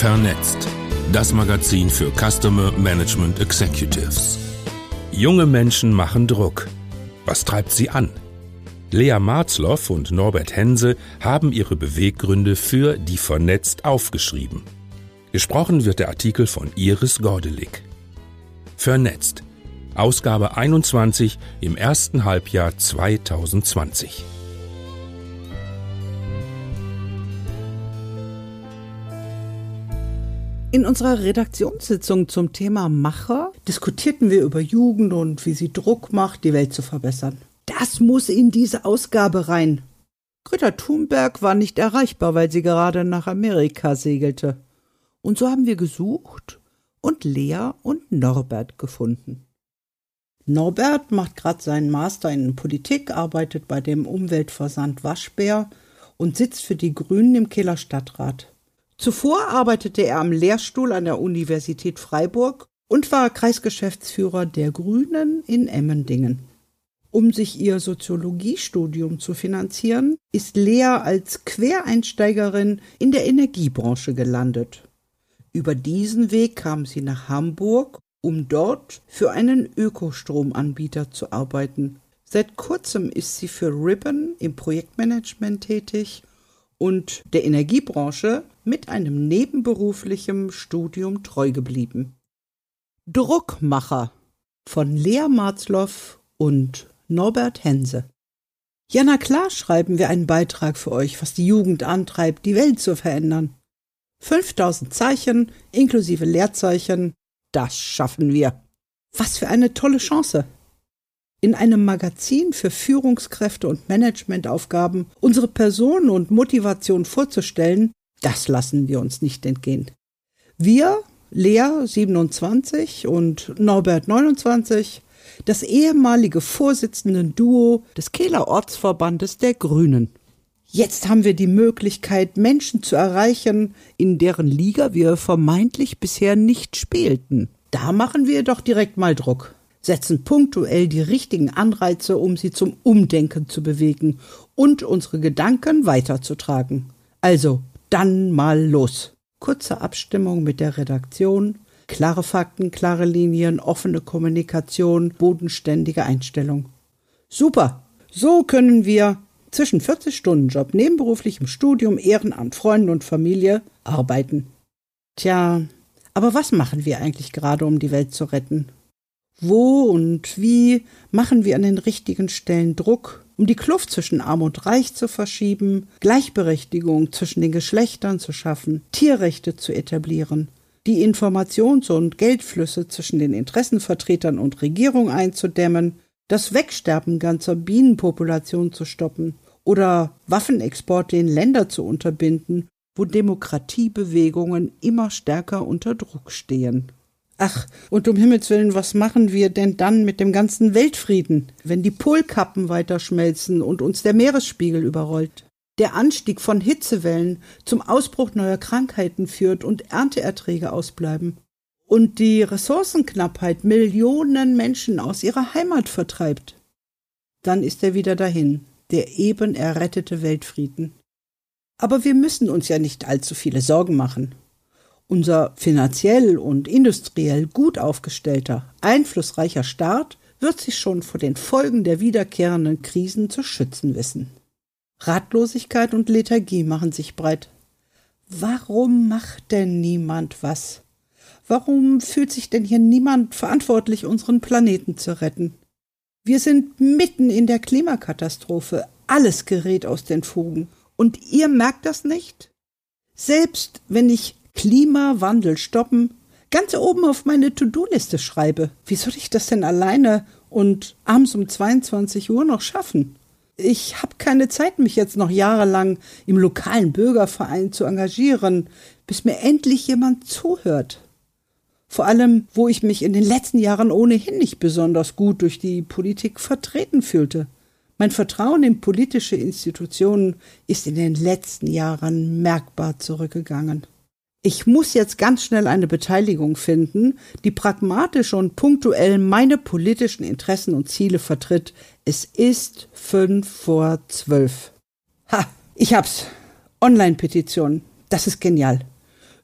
Vernetzt. Das Magazin für Customer Management Executives. Junge Menschen machen Druck. Was treibt sie an? Lea Marzloff und Norbert Hense haben ihre Beweggründe für die Vernetzt aufgeschrieben. Gesprochen wird der Artikel von Iris Gordelig. Vernetzt. Ausgabe 21 im ersten Halbjahr 2020. In unserer Redaktionssitzung zum Thema Macher diskutierten wir über Jugend und wie sie Druck macht, die Welt zu verbessern. Das muss in diese Ausgabe rein. Greta Thunberg war nicht erreichbar, weil sie gerade nach Amerika segelte. Und so haben wir gesucht und Lea und Norbert gefunden. Norbert macht gerade seinen Master in Politik, arbeitet bei dem Umweltversand Waschbär und sitzt für die Grünen im Kieler Stadtrat. Zuvor arbeitete er am Lehrstuhl an der Universität Freiburg und war Kreisgeschäftsführer der Grünen in Emmendingen. Um sich ihr Soziologiestudium zu finanzieren, ist Lea als Quereinsteigerin in der Energiebranche gelandet. Über diesen Weg kam sie nach Hamburg, um dort für einen Ökostromanbieter zu arbeiten. Seit kurzem ist sie für Ribbon im Projektmanagement tätig und der Energiebranche mit einem nebenberuflichen Studium treu geblieben. Druckmacher von Lea Marzloff und Norbert Hense. Ja, na klar schreiben wir einen Beitrag für euch, was die Jugend antreibt, die Welt zu verändern. 5000 Zeichen inklusive Leerzeichen, das schaffen wir. Was für eine tolle Chance in einem Magazin für Führungskräfte und Managementaufgaben unsere Person und Motivation vorzustellen, das lassen wir uns nicht entgehen. Wir, Lea 27 und Norbert 29, das ehemalige Vorsitzenden-Duo des Kehler Ortsverbandes der Grünen. Jetzt haben wir die Möglichkeit, Menschen zu erreichen, in deren Liga wir vermeintlich bisher nicht spielten. Da machen wir doch direkt mal Druck setzen punktuell die richtigen Anreize, um sie zum Umdenken zu bewegen und unsere Gedanken weiterzutragen. Also, dann mal los. Kurze Abstimmung mit der Redaktion, klare Fakten, klare Linien, offene Kommunikation, bodenständige Einstellung. Super! So können wir zwischen 40 Stunden Job, nebenberuflichem Studium, Ehrenamt, Freunden und Familie arbeiten. Tja, aber was machen wir eigentlich gerade, um die Welt zu retten? Wo und wie machen wir an den richtigen Stellen Druck, um die Kluft zwischen Arm und Reich zu verschieben, Gleichberechtigung zwischen den Geschlechtern zu schaffen, Tierrechte zu etablieren, die Informations- und Geldflüsse zwischen den Interessenvertretern und Regierung einzudämmen, das Wegsterben ganzer Bienenpopulationen zu stoppen oder Waffenexporte in Länder zu unterbinden, wo Demokratiebewegungen immer stärker unter Druck stehen. Ach, und um Himmels willen, was machen wir denn dann mit dem ganzen Weltfrieden, wenn die Polkappen weiter schmelzen und uns der Meeresspiegel überrollt? Der Anstieg von Hitzewellen zum Ausbruch neuer Krankheiten führt und Ernteerträge ausbleiben. Und die Ressourcenknappheit Millionen Menschen aus ihrer Heimat vertreibt. Dann ist er wieder dahin, der eben errettete Weltfrieden. Aber wir müssen uns ja nicht allzu viele Sorgen machen. Unser finanziell und industriell gut aufgestellter, einflussreicher Staat wird sich schon vor den Folgen der wiederkehrenden Krisen zu schützen wissen. Ratlosigkeit und Lethargie machen sich breit. Warum macht denn niemand was? Warum fühlt sich denn hier niemand verantwortlich, unseren Planeten zu retten? Wir sind mitten in der Klimakatastrophe. Alles gerät aus den Fugen. Und ihr merkt das nicht? Selbst wenn ich Klimawandel stoppen ganz oben auf meine To-Do-Liste schreibe. Wie soll ich das denn alleine und abends um 22 Uhr noch schaffen? Ich habe keine Zeit, mich jetzt noch jahrelang im lokalen Bürgerverein zu engagieren, bis mir endlich jemand zuhört. Vor allem, wo ich mich in den letzten Jahren ohnehin nicht besonders gut durch die Politik vertreten fühlte. Mein Vertrauen in politische Institutionen ist in den letzten Jahren merkbar zurückgegangen ich muss jetzt ganz schnell eine Beteiligung finden, die pragmatisch und punktuell meine politischen Interessen und Ziele vertritt. Es ist fünf vor zwölf. Ha, ich hab's. Online-Petition. Das ist genial.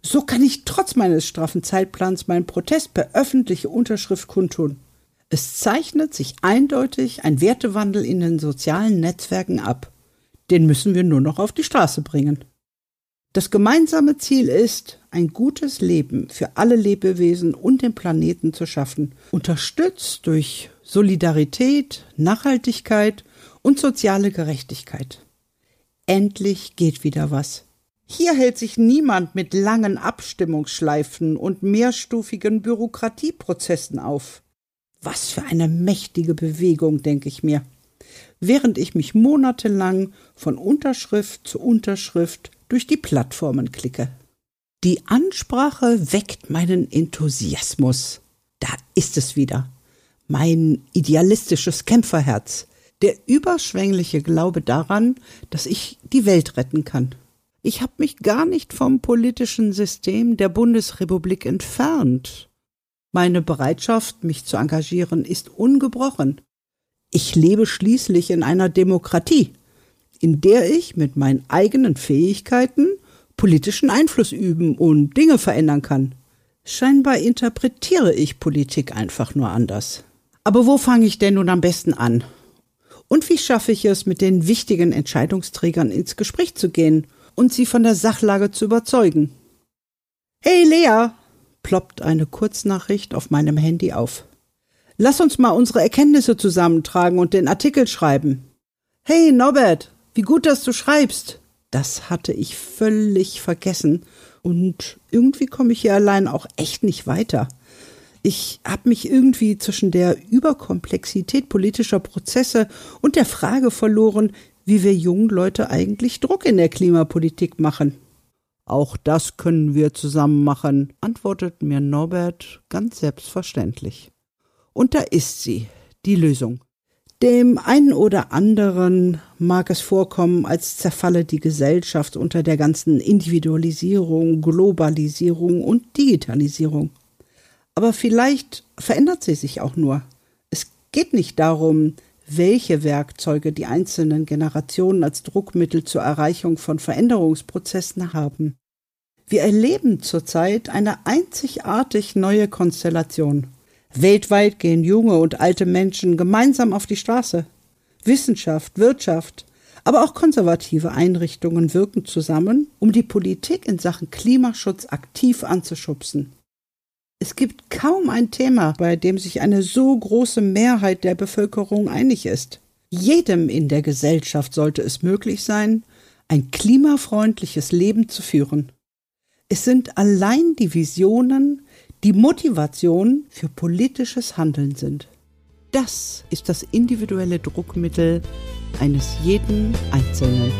So kann ich trotz meines straffen Zeitplans meinen Protest per öffentliche Unterschrift kundtun. Es zeichnet sich eindeutig ein Wertewandel in den sozialen Netzwerken ab. Den müssen wir nur noch auf die Straße bringen. Das gemeinsame Ziel ist, ein gutes Leben für alle Lebewesen und den Planeten zu schaffen, unterstützt durch Solidarität, Nachhaltigkeit und soziale Gerechtigkeit. Endlich geht wieder was. Hier hält sich niemand mit langen Abstimmungsschleifen und mehrstufigen Bürokratieprozessen auf. Was für eine mächtige Bewegung, denke ich mir. Während ich mich monatelang von Unterschrift zu Unterschrift durch die Plattformen klicke. Die Ansprache weckt meinen Enthusiasmus. Da ist es wieder. Mein idealistisches Kämpferherz. Der überschwängliche Glaube daran, dass ich die Welt retten kann. Ich habe mich gar nicht vom politischen System der Bundesrepublik entfernt. Meine Bereitschaft, mich zu engagieren, ist ungebrochen. Ich lebe schließlich in einer Demokratie, in der ich mit meinen eigenen Fähigkeiten politischen Einfluss üben und Dinge verändern kann. Scheinbar interpretiere ich Politik einfach nur anders. Aber wo fange ich denn nun am besten an? Und wie schaffe ich es, mit den wichtigen Entscheidungsträgern ins Gespräch zu gehen und sie von der Sachlage zu überzeugen. Hey Lea, ploppt eine Kurznachricht auf meinem Handy auf. Lass uns mal unsere Erkenntnisse zusammentragen und den Artikel schreiben. Hey Norbert, wie gut, dass du schreibst. Das hatte ich völlig vergessen und irgendwie komme ich hier allein auch echt nicht weiter. Ich habe mich irgendwie zwischen der Überkomplexität politischer Prozesse und der Frage verloren, wie wir jungen Leute eigentlich Druck in der Klimapolitik machen. Auch das können wir zusammen machen, antwortet mir Norbert ganz selbstverständlich. Und da ist sie, die Lösung. Dem einen oder anderen mag es vorkommen, als zerfalle die Gesellschaft unter der ganzen Individualisierung, Globalisierung und Digitalisierung. Aber vielleicht verändert sie sich auch nur. Es geht nicht darum, welche Werkzeuge die einzelnen Generationen als Druckmittel zur Erreichung von Veränderungsprozessen haben. Wir erleben zurzeit eine einzigartig neue Konstellation. Weltweit gehen junge und alte Menschen gemeinsam auf die Straße. Wissenschaft, Wirtschaft, aber auch konservative Einrichtungen wirken zusammen, um die Politik in Sachen Klimaschutz aktiv anzuschubsen. Es gibt kaum ein Thema, bei dem sich eine so große Mehrheit der Bevölkerung einig ist. Jedem in der Gesellschaft sollte es möglich sein, ein klimafreundliches Leben zu führen. Es sind allein die Visionen, die Motivation für politisches Handeln sind. Das ist das individuelle Druckmittel eines jeden Einzelnen.